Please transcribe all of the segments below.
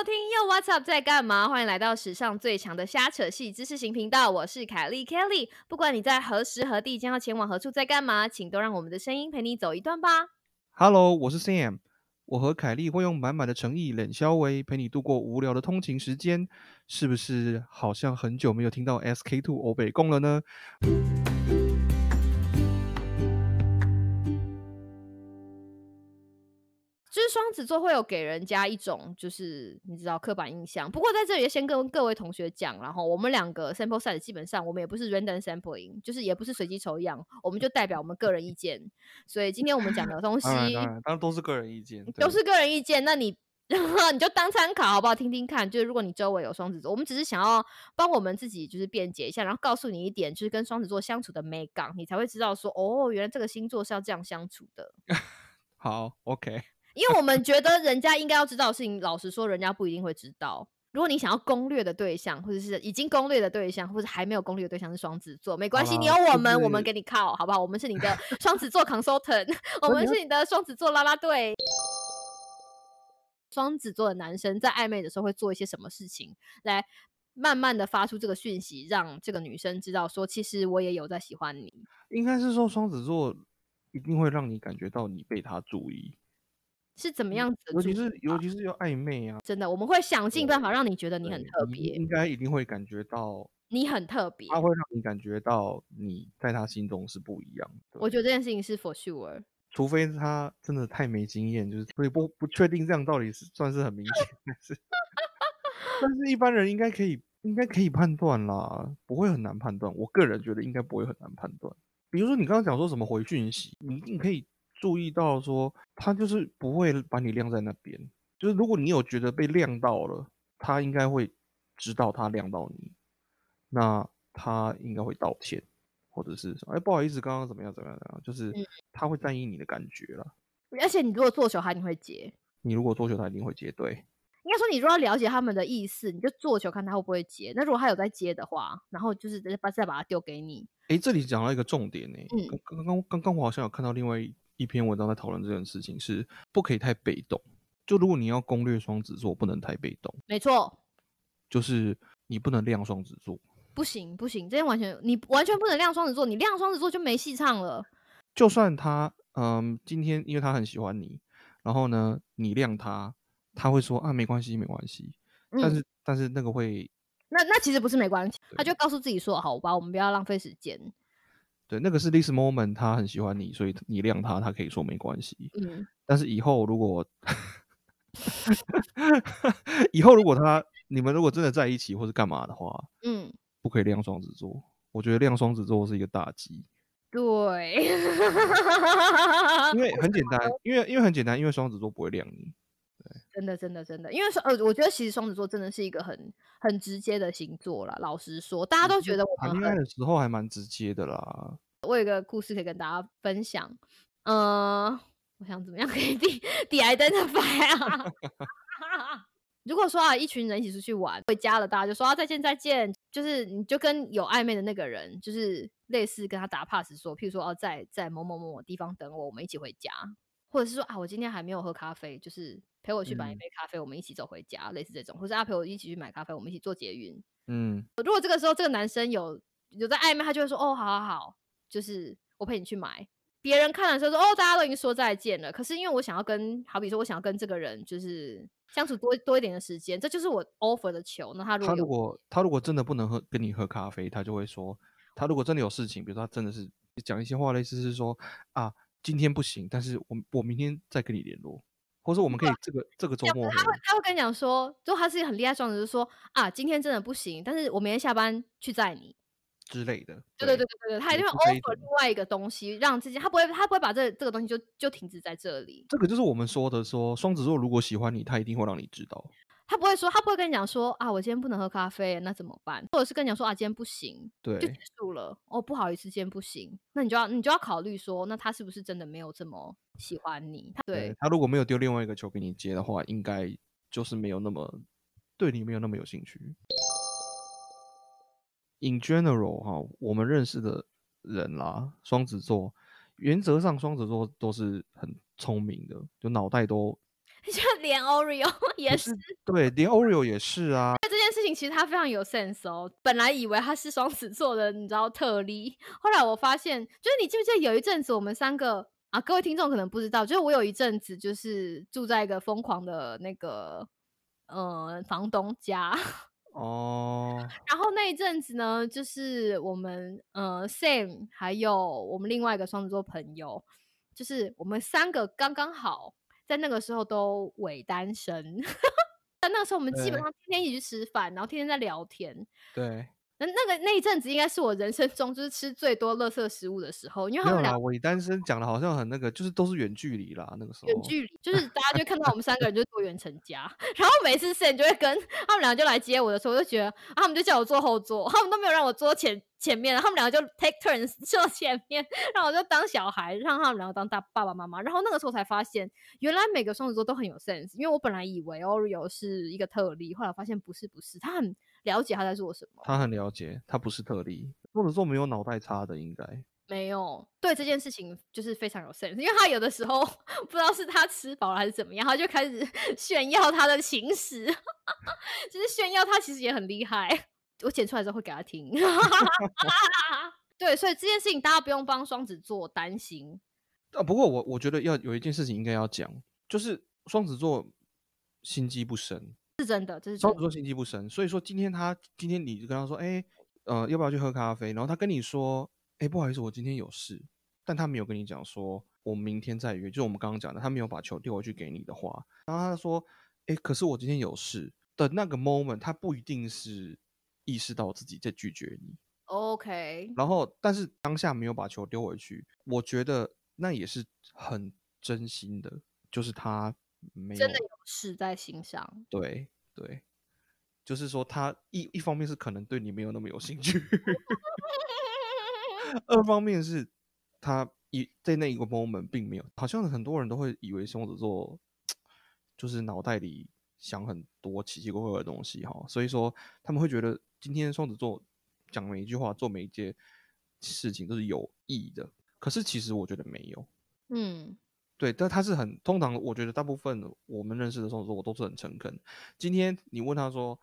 收听又 What's Up 在干嘛？欢迎来到史上最强的瞎扯戏知识型频道，我是凯莉 Kelly。不管你在何时何地将要前往何处，在干嘛，请都让我们的声音陪你走一段吧。Hello，我是 Sam。我和凯莉会用满满的诚意、冷笑微陪你度过无聊的通勤时间，是不是好像很久没有听到 SK Two 欧北共了呢？就是双子座会有给人家一种就是你知道刻板印象，不过在这里先跟各位同学讲，然后我们两个 sample size 基本上我们也不是 random sampling，就是也不是随机抽样，我们就代表我们个人意见。所以今天我们讲的东西当然，当然，都是个人意见，都是个人意见，那你 你就当参考好不好？听听看，就是如果你周围有双子座，我们只是想要帮我们自己就是辩解一下，然后告诉你一点，就是跟双子座相处的美感，你才会知道说哦，原来这个星座是要这样相处的。好，OK。因为我们觉得人家应该要知道的事情，老实说，人家不一定会知道。如果你想要攻略的对象，或者是已经攻略的对象，或者还没有攻略的对象是双子座，没关系，你有我们，我们是给你靠，好不好？我们是你的 双子座 consultant，我们是你的双子座啦啦队。双子座的男生在暧昧的时候会做一些什么事情，来慢慢的发出这个讯息，让这个女生知道说，其实我也有在喜欢你。应该是说双子座一定会让你感觉到你被他注意，是怎么样子的尤其是尤其是要暧昧啊，真的，我们会想尽办法让你觉得你很特别，应该一定会感觉到，你很特别。他会让你感觉到你在他心中是不一样的。我觉得这件事情是 for sure。除非他真的太没经验，就是所以不不确定这样到底是算是很明显，但是但是一般人应该可以应该可以判断啦，不会很难判断。我个人觉得应该不会很难判断。比如说你刚刚讲说什么回讯息，你一定可以注意到说他就是不会把你晾在那边，就是如果你有觉得被晾到了，他应该会知道他晾到你，那他应该会道歉。或者是说，哎，不好意思，刚刚怎么样怎么样怎么样，就是嗯他会在意你的感觉了。而且你如果做球，他一定会接。你如果做球，他一定会接对。应该说，你如果要了解他们的意思，你就做球看他会不会接。那如果他有在接的话，然后就是再把再把它丢给你。哎，这里讲到一个重点呢、嗯刚刚刚刚刚我好像有看到另外一一篇文章在讨论这件事情，是不可以太被动。就如果你要攻略双子座，不能太被动，没错，就是你不能亮双子座。不行不行，这件完全你完全不能亮双子座，你亮双子座就没戏唱了。就算他嗯今天因为他很喜欢你，然后呢你亮他，他会说啊没关系没关系，但嗯是但是那个会那那其实不是没关系，他就告诉自己说，好吧，我们不要浪费时间。对那个是 this moment 他很喜欢你，所以你亮他，他可以说没关系。嗯，但是以后如果 以后如果他你们如果真的在一起或是干嘛的话，嗯，不可以亮双子座。我觉得亮双子座是一个大忌，对，因为很简单，因为因为很简单，因为双子座不会亮你。真的，真的，真的，因为双呃，我觉得其实双子座真的是一个很很直接的星座啦。老实说，大家都觉得我谈恋爱的时候还蛮直接的啦。我有一个故事可以跟大家分享。嗯、我想怎么样可以 de de identify 啊？如果说啊，一群人一起出去玩，回家了，大家就说啊再见再见，就是你就跟有暧昧的那个人，就是类似跟他打 pass 说，譬如说哦，在在某某某某地方等我，我们一起回家，或者是说啊，我今天还没有喝咖啡，就是陪我去买一嗯杯咖啡，我们一起走回家，类似这种，或者啊陪我一起去买咖啡，我们一起做捷运，嗯，如果这个时候这个男生有有在暧昧，他就会说：“哦，好好好，就是我陪你去买。”别人看的时候说：“哦，大家都已经说再见了。”可是因为我想要跟，好比说我想要跟这个人就是相处多多一点的时间，这就是我 offer 的球。那他如果他如果他如果真的不能喝跟你喝咖啡，他就会说，他如果真的有事情，比如说他真的是讲一些话，类似是说啊，今天不行，但是我我明天再跟你联络，或者我们可以这个这个周末他会他会跟你讲说，就他是一个很厉害的双子，就是说啊，今天真的不行，但是我明天下班去载你。之类的。对对对对对，他一定会 offer 另外一个东西，让自己他不会他不会把这这个东西就就停止在这里。这个就是我们说的说，双子座如果喜欢你，他一定会让你知道。他不会说，他不会跟你讲说啊，我今天不能喝咖啡，那怎么办？或者是跟你讲说啊，今天不行，对就对结束了。哦，不好意思，今天不行。那你就要你就要考虑说，那他是不是真的没有这么喜欢你？他对，他如果没有丢另外一个球给你接的话，应该就是没有那么对你没有那么有兴趣。In general 哈，我们认识的人啦，双子座原则上双子座都是很聪明的，就脑袋都就连 Oreo 也是。对，连 Oreo 也是啊。这件事情其实他非常有 sense 哦。本来以为他是双子座的，你知道特例。后来我发现，就是你记不记得有一阵子我们三个啊，各位听众可能不知道，就是我有一阵子就是住在一个疯狂的那个呃房东家。哦。然后那一阵子呢，就是我们呃 Sam 还有我们另外一个双子座朋友，就是我们三个刚刚好在那个时候都伪单身。但那时候我们基本上天天一起去吃饭，然后天天在聊天。对。那那个那一阵子应该是我人生中就是吃最多垃圾食物的时候，因为他们俩我单身讲的好像很那个，就是都是远距离啦，那个时候远距离就是大家就看到我们三个人就多远成家，然后每次 Sam 就会跟他们俩就来接我的时候，我就觉得啊他们就叫我坐后座，他们都没有让我坐前前面，他们两个就 take turns 坐前面，然后我就当小孩，让他们两个当大爸爸妈妈，然后那个时候才发现，原来每个双子座都很有 sense，因为我本来以为 Oreo 是一个特例，后来发现不是不是，他很。了解他在做什么，他很了解，他不是特例，或者说没有脑袋差的，应该没有对这件事情就是非常有 sense，因为他有的时候 不知道是他吃饱了还是怎么样，他就开始 炫耀他的情史，就是炫耀他其实也很厉害。我剪出来之后会给他听，对，所以这件事情大家不用帮双子座担心啊。不过我我觉得要有一件事情应该要讲，就是双子座心机不深。是真的，这是双子座心机不深，所以说今天他今天你就跟他说，哎，呃，要不要去喝咖啡？然后他跟你说，哎，不好意思，我今天有事，但他没有跟你讲说，我明天再约，就是我们刚刚讲的，他没有把球丢回去给你的话，然后他说，哎，可是我今天有事。的那个 moment，他不一定是意识到自己在拒绝你，OK，然后但是当下没有把球丢回去，我觉得那也是很真心的，就是他。真的有事在心上，对对，就是说他一一方面是可能对你没有那么有兴趣，二方面是他一在那一个 moment 并没有，好像很多人都会以为双子座就是脑袋里想很多奇奇怪怪的东西哈，所以说他们会觉得今天双子座讲每一句话做每一件事情都是有意义的，可是其实我觉得没有，嗯。对，但他是很通常，我觉得大部分我们认识的双子座，我都是很诚恳。今天你问他说：“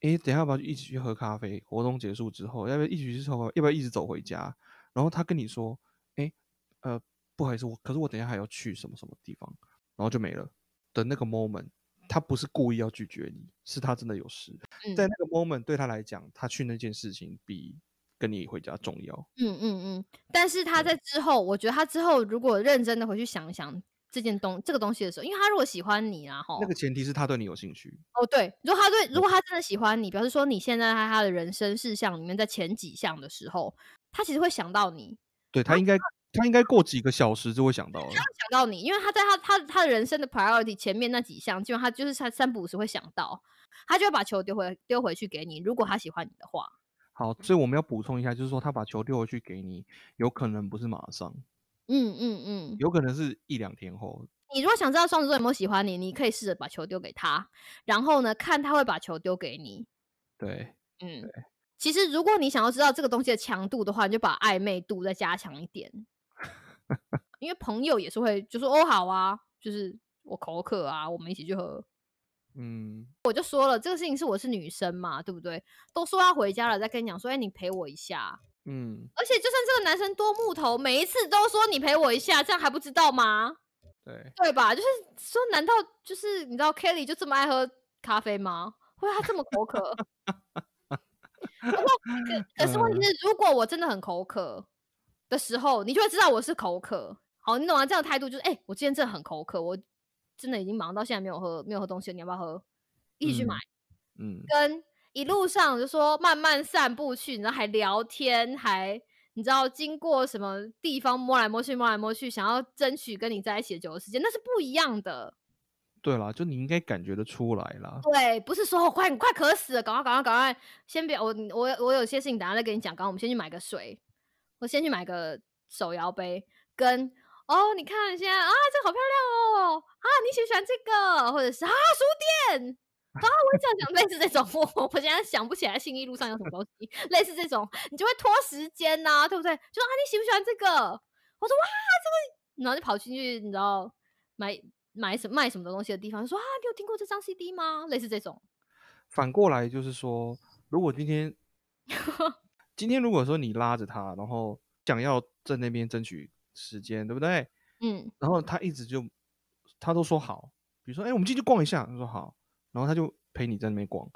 哎，等下要不要一起去喝咖啡？活动结束之后，要不要一起去喝？要不要一直走回家？”然后他跟你说：“哎，呃，不好意思，我可是我等下还要去什么什么地方。”然后就没了的那个 moment，他不是故意要拒绝你，是他真的有事。在那个 moment 对他来讲，他去那件事情比。跟你回家重要，嗯嗯嗯，但是他在之后，我觉得他之后如果认真的回去想一想这件东这个东西的时候，因为他如果喜欢你啊，哈，那个前提是他对你有兴趣。哦，对，如果他对，如果他真的喜欢你，表示说你现在在他的人生事项里面，在前几项的时候，他其实会想到你。对他应该，他应该过几个小时就会想到了，想到你，因为他在他他他的人生的 priority 前面那几项，基本上他就是他三不五时会想到，他就会把球丢回丢回去给你。如果他喜欢你的话。好，所以我们要补充一下，就是说他把球丢回去给你，有可能不是马上，嗯嗯嗯，有可能是一两天后。你如果想知道双子座有没有喜欢你，你可以试着把球丢给他，然后呢，看他会把球丢给你。对，嗯，其实如果你想要知道这个东西的强度的话，你就把暧昧度再加强一点，因为朋友也是会就说哦好啊，就是我口渴啊，我们一起去喝。嗯，我就说了，这个事情是我是女生嘛，对不对？都说要回家了，再跟你讲说，哎，你陪我一下。嗯，而且就算这个男生多木头，每一次都说你陪我一下，这样还不知道吗？对，对吧？就是说，难道就是你知道 Kelly 就这么爱喝咖啡吗？会他这么口渴？可可是问题是，如果我真的很口渴的时候，你就会知道我是口渴。好，你懂吗？这样的态度就是，哎，我今天真的很口渴，我。真的已经忙到现在没有喝没有喝东西，你要不要喝？一起去买。嗯，跟一路上就说慢慢散步去，然后还聊天，还你知道经过什么地方摸来摸去摸来摸去，想要争取跟你在一起的久的时间，那是不一样的。对啦，就你应该感觉得出来啦。对，不是说快快渴死了，赶快赶快赶快，先别我我我有些事情等下再跟你讲。刚刚我们先去买个水，我先去买个手摇杯跟。哦，你看现在啊，这个好漂亮哦！喜不喜欢这个？或者是啊，书店啊，我这样讲类似这种，我我现在想不起来信义路上有什么东西类似这种，你就会拖时间呐，对不对？就说啊，你喜不喜欢这个？我说哇，这个，然后就跑进去，你知道买买什卖什么东西的地方，说啊，你有听过这张 CD 吗？类似这种。反过来就是说，如果今天 今天如果说你拉着他，然后想要在那边争取时间，对不对？嗯然后他一直就他都说好，比如说，哎、我们进去逛一下，他说好，然后他就陪你在那边逛，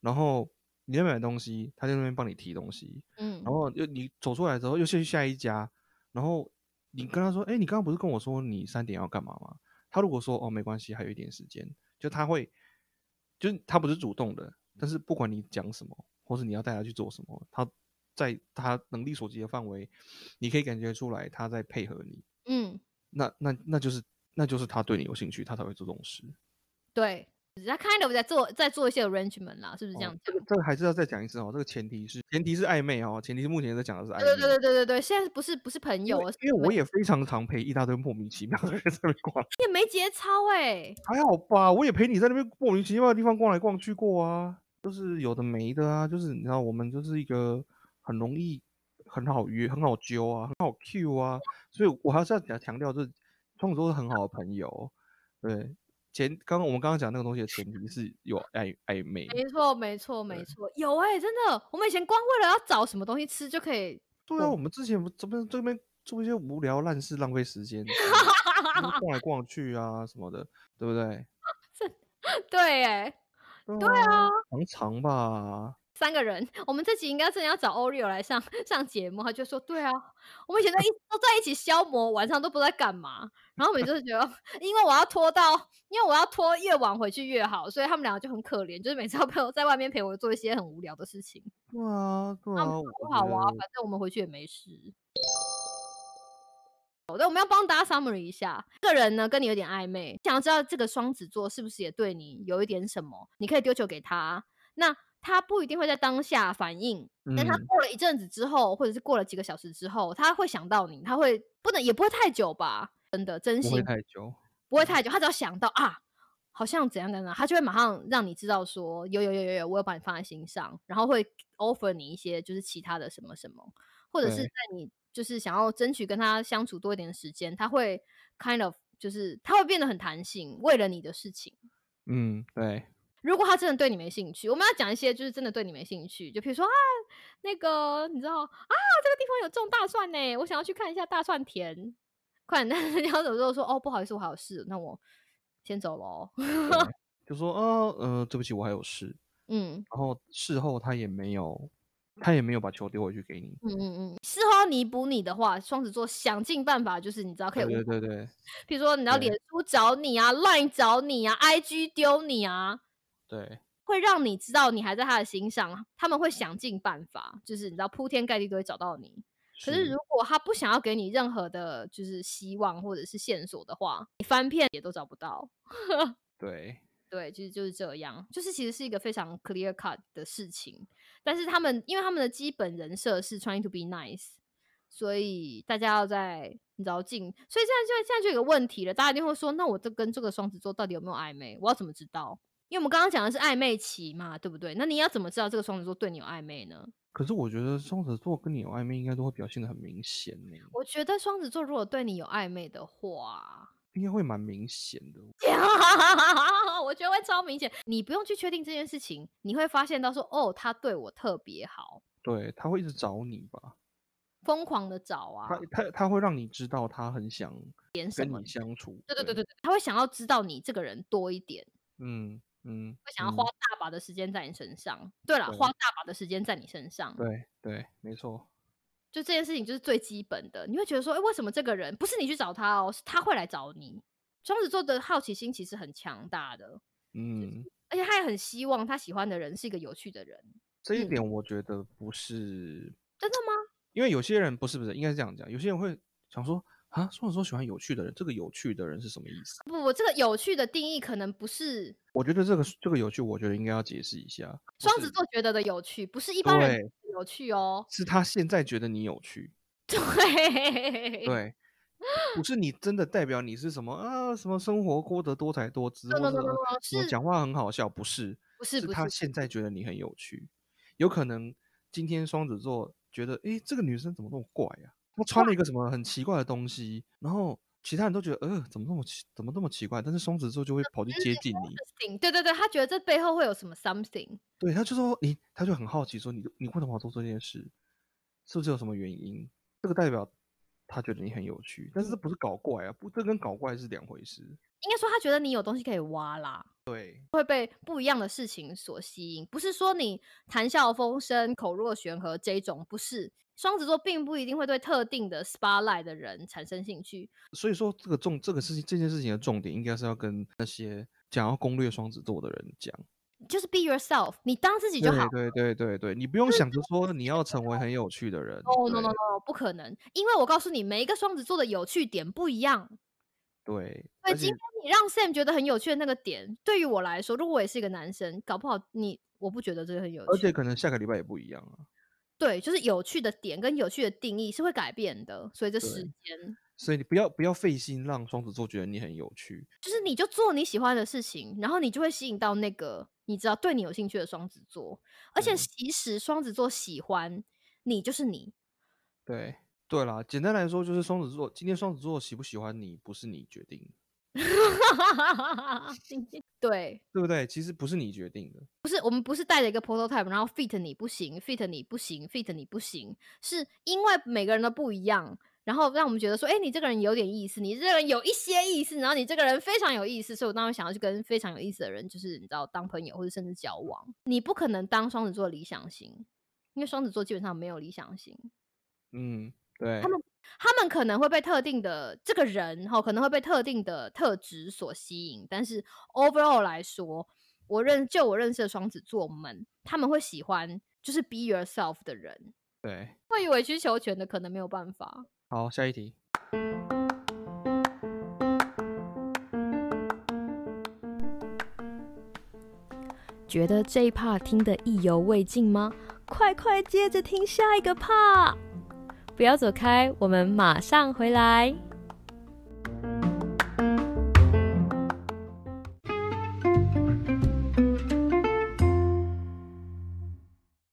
然后你在买东西，他在那边帮你提东西，嗯。然后又你走出来之后又去下一家，然后你跟他说，哎、你刚刚不是跟我说你三点要干嘛吗？他如果说哦没关系，还有一点时间，就他会，就是他不是主动的，但是不管你讲什么，或是你要带他去做什么，他在他能力所及的范围，你可以感觉出来他在配合你。嗯，那那那就是那就是他对你有兴趣，他才会做这种事。对，他 kind of 在做在做一些 arrangement 啦，是不是这哦样讲？这个这个还是要再讲一次哦，这个前提是前提是暧昧哦，前提是目前在讲的是暧昧。对对对对对对，现在不是不是朋友，因为我也非常常陪一大堆莫名其妙的人在那边逛，你也没节操哎、还好吧？我也陪你在那边莫名其妙的地方逛来逛去过啊，就是有的没的啊，就是你知道我们就是一个很容易很好约、很好揪啊、很好 Q 啊，所以我还是要强强调，就是双子座是很好的朋友。对，前刚刚我们刚刚讲那个东西的前提是有暧暧昧，没错没错没对错，有哎、真的，我们以前光为了要找什么东西吃就可以，对啊，我我们之前不这边这边做一些无聊烂事，浪费时间，就是逛来逛去啊什么的，对不对？对哎、对啊，常常吧。三个人，我们这集应该真的要找 Oreo 来上上节目，他就说对啊，我们以前都一都在一起消磨，晚上都不知道在干嘛，然后每次就觉得，因为我要拖到，因为我要拖越晚回去越好，所以他们两个就很可怜，就是每次要陪我在外面陪我做一些很无聊的事情。对啊，啊，我不好啊，反正我们回去也没事。好的，我们要帮大家 summary 一下，这个人呢跟你有点暧昧，想要知道这个双子座是不是也对你有一点什么，你可以丢球给他，那他不一定会在当下反应，但他嗯过了一阵子之后，或者是过了几个小时之后，他会想到你，他会不能也不会太久吧，真的真不会心太久。不会太久，他只要想到啊，好像怎样怎样，他就会马上让你知道说，有有有有有，我有把你放在心上，然后会 offer 你一些就是其他的什么什么，或者是在你就是想要争取跟他相处多一点的时间，他会 kind of 就是他会变得很弹性，为了你的事情。嗯，对，如果他真的对你没兴趣，我们要讲一些就是真的对你没兴趣，就比如说啊，那个你知道啊，这个地方有种大蒜呢，我想要去看一下大蒜田。快点，但是你要走之后说哦，不好意思，我还有事，那我先走喽。就说啊，呃，对不起，我还有事。嗯然后事后他也没有，他也没有把球丢回去给你。嗯嗯嗯，事后要弥补你的话，双子座想尽办法，就是你知道可以对无对对对比如说你要对脸书找你啊，Line 找你啊，IG 丢你啊，对，会让你知道你还在他的心上，他们会想尽办法，就是你知道铺天盖地都会找到你。可是如果他不想要给你任何的，就是希望或者是线索的话，你翻遍也都找不到。对对，其实就是这样，就是其实是一个非常 clear cut 的事情。但是他们因为他们的基本人设是 trying to be nice，所以大家要在你知道进，所以现在就现在就有个问题了，大家一定会说，那我这跟这个双子座到底有没有暧昧？我要怎么知道？因为我们刚刚讲的是暧昧期嘛，对不对？那你要怎么知道这个双子座对你有暧昧呢？可是我觉得双子座跟你有暧昧，应该都会表现的很明显呢，我觉得双子座如果对你有暧昧的话，应该会蛮明显的。我觉得会超明显。你不用去确定这件事情，你会发现到说，哦，他对我特别好，对，他会一直找你吧？疯狂的找啊他，他他会让你知道他很想跟你相处。对对对对对，他会想要知道你这个人多一点，嗯嗯，会想要嗯花大把的时间在你身上。对了，花大把的时间在你身上，对对，没错。就这件事情就是最基本的。你会觉得说，哎，为什么这个人不是你去找他哦，是他会来找你？双子座的好奇心其实很强大的，嗯，而且他也很希望他喜欢的人是一个有趣的人。嗯这一点我觉得不是，真的吗？因为有些人不是不是，应该是这样讲，有些人会想说啊，双子座喜欢有趣的人，这个有趣的人是什么意思？不不，这个有趣的定义可能不是我觉得这个这个有趣，我觉得应该要解释一下。双子座觉得的有趣，不是一般人有趣哦。是他现在觉得你有趣，对对，不是你真的代表你是什么啊，什么生活过得多才多姿是讲话很好笑，不是，不是不是他现在觉得你很有趣，有可能今天双子座觉得，诶，这个女生怎么那么怪啊？她穿了一个什么很奇怪的东西，然后其他人都觉得呃怎么那么奇怎么那么奇怪，但是松子之后就会跑去接近你，对对对，他觉得这背后会有什么 something，对，他就说你他就很好奇说你你为什么要做这件事，是不是有什么原因？这个代表他觉得你很有趣，但是这不是搞怪啊，不，这跟搞怪是两回事。应该说他觉得你有东西可以挖啦。对，会被不一样的事情所吸引，不是说你谈笑风生、口若悬河这一种，不是。双子座并不一定会对特定的 spotlight 的人产生兴趣，所以说这个重这个事情这件事情的重点应该是要跟那些想要攻略双子座的人讲。就是 be yourself，你当自己就好。对对对对对，你不用想着说你要成为很有趣的人。哦、no no no，不可能，因为我告诉你，每一个双子座的有趣点不一样。对，对，而且今天你让 Sam 觉得很有趣的那个点，对于我来说，如果我也是一个男生，搞不好你我不觉得这个很有趣。而且可能下个礼拜也不一样啊。对，就是有趣的点跟有趣的定义是会改变的，随着时间。所以你不要不要费心让双子座觉得你很有趣。就是你就做你喜欢的事情，然后你就会吸引到那个你知道对你有兴趣的双子座。而且嗯其实双子座喜欢你就是你，对对啦，简单来说就是双子座，今天双子座喜不喜欢你不是你决定的，对，对不对？其实不是你决定的。不是我们不是带着一个 prototype，然后 fit 你不行，fit 你不行，fit 你不行，是因为每个人都不一样。然后让我们觉得说，哎、你这个人有点意思，你这个人有一些意思，然后你这个人非常有意思，所以我当然想要去跟非常有意思的人，就是你知道当朋友或者甚至交往。你不可能当双子座理想型，因为双子座基本上没有理想型，嗯，对他，们他们可能会被特定的这个人哈，可能会被特定的特质所吸引，但是 overall 来说，我认就我认识的双子座们，他们会喜欢就是 be yourself 的人，对。会委曲求全的可能没有办法。好，下一题。觉得这一 part 听得意犹未尽吗？快快接着听下一个 part！不要走开，我们马上回来。